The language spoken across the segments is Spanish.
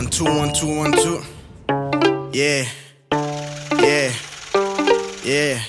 One, two, one, two, one, two. Yeah. Yeah. Yeah.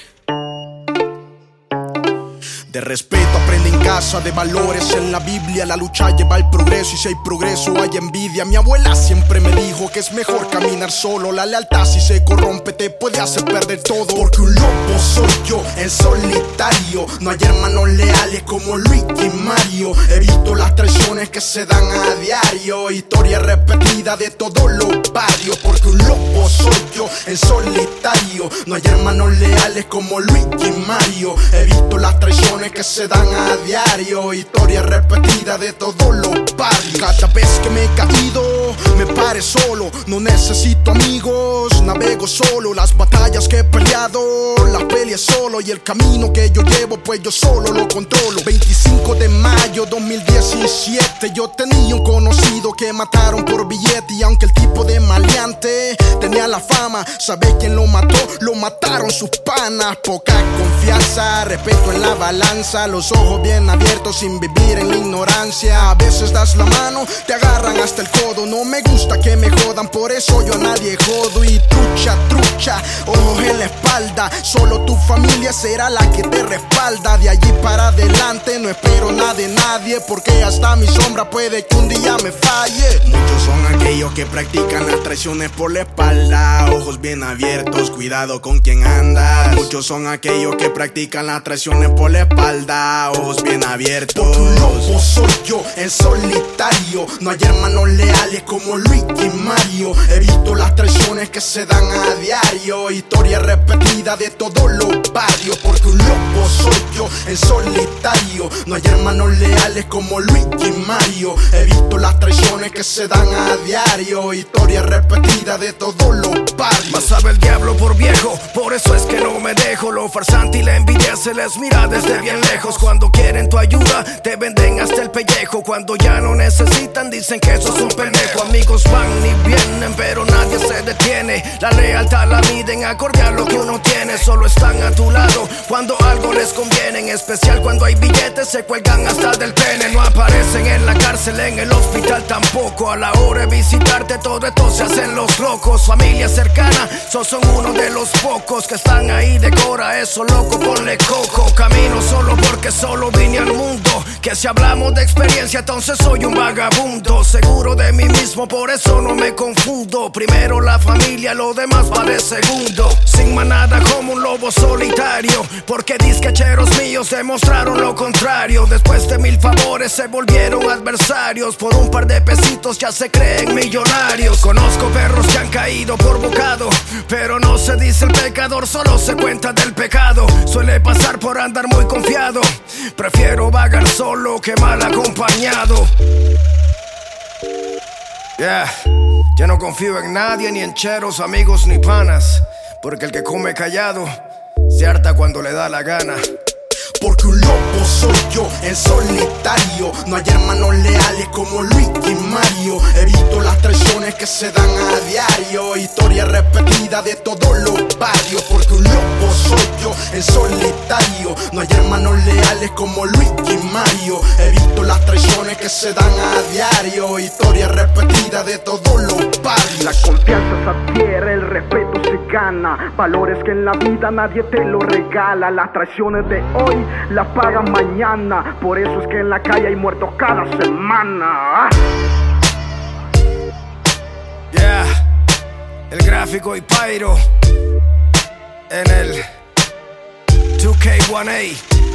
De respeto aprende en casa, de valores en la Biblia. La lucha lleva al progreso y si hay progreso hay envidia. Mi abuela siempre me dijo que es mejor caminar solo. La lealtad si se corrompe te puede hacer perder todo. Porque un lobo soy yo en solitario. No hay hermanos leales como Luis y Mario. He visto las traiciones que se dan a diario. Historia repetida de todos los barrios. Porque un lobo soy yo en solitario. No hay hermanos leales como Luis y Mario. He visto las traiciones que se dan a diario. Historia repetida de todos los barrios. Cada vez que me he caído, me pare solo. No necesito amigos, navego solo. Las batallas que he peleado, las peleas solo. Y el camino que yo llevo, pues yo solo lo controlo. 25 de mayo 2017, yo tenía un conocido que mataron por billete. Y aunque el tipo de maleante tenía la fama, ¿sabe quién lo mató? Lo mataron sus panas. Poca confianza, respeto en la balanza los ojos bien abiertos sin vivir en ignorancia. A veces das la mano, te agarran hasta el codo. No me gusta que me jodan, por eso yo a nadie jodo. Y trucha, trucha, ojos en la espalda. Solo tu familia será la que te respalda. De allí para adelante no espero nada de nadie, porque hasta mi sombra puede que un día me falle. Muchos son aquellos que practican las traiciones por la espalda. Ojos bien abiertos, cuidado con quien andas. Muchos son aquellos que practican las traiciones por la espalda ojos bien abiertos. Lobo soy yo en solitario. No hay hermanos leales como Luis y Mario. He visto las traiciones que se dan a diario. Historia repetida de todos los barrios. Porque un lobo soy yo en solitario. No hay hermanos leales como Luis y Mario. He visto las traiciones que se dan a diario. Historia repetida de todos los barrios. Por viejo. Por eso es que no me dejo. Lo farsante y la envidia se les mira desde bien lejos. Cuando quieren tu ayuda, te venden hasta el pellejo. Cuando ya no necesitan, dicen que eso es un pendejo. Amigos van y vienen, pero nadie se detiene. La lealtad la miden acorde a lo que uno tiene. Solo están a tu lado cuando algo les conviene. En especial cuando hay billetes, se cuelgan hasta del pene. No aparecen en la cárcel, en el hospital tampoco. A la hora de visitarte, todo esto se hacen los locos. Familia cercana, sos son uno de los pocos que están ahí de cora. Eso loco, ponle coco. Camino solo porque solo vine al mundo. Que si hablamos de experiencia, entonces soy un vagabundo. Seguro de mí mismo, por eso no me confundo. Primero la familia, lo demás va de segundo. Sin manada como un lobo solitario. Porque disquecheros míos demostraron lo contrario. Después de mil favores se volvieron adversarios. Por un par de pesitos ya se creen millonarios. Conozco perros que han caído por bocado. Pero no se dice el pecador, solo se cuenta del pecado. Suele pasar por andar muy confiado Prefiero vagar solo que mal acompañado. Yeah, ya no confío en nadie, ni en cheros, amigos, ni panas. Porque el que come callado se harta cuando le da la gana. Porque un lobo soy yo en solitario. No hay hermanos leales como Luis y Mario. He visto las traiciones que se dan a diario. Historia repetida de todos los barrios. Porque un lobo soy yo en solitario. No hay hermanos leales como Luis y Mario. He visto las traiciones que se dan a diario. Historia repetida de todos los barrios. La confianza se adquiere, el respeto se gana. Valores que en la vida nadie te lo regala. Las traiciones de hoy la pagan mañana. Por eso es que en la calle hay muertos cada semana. Yeah, el gráfico y Pyro en el K1A.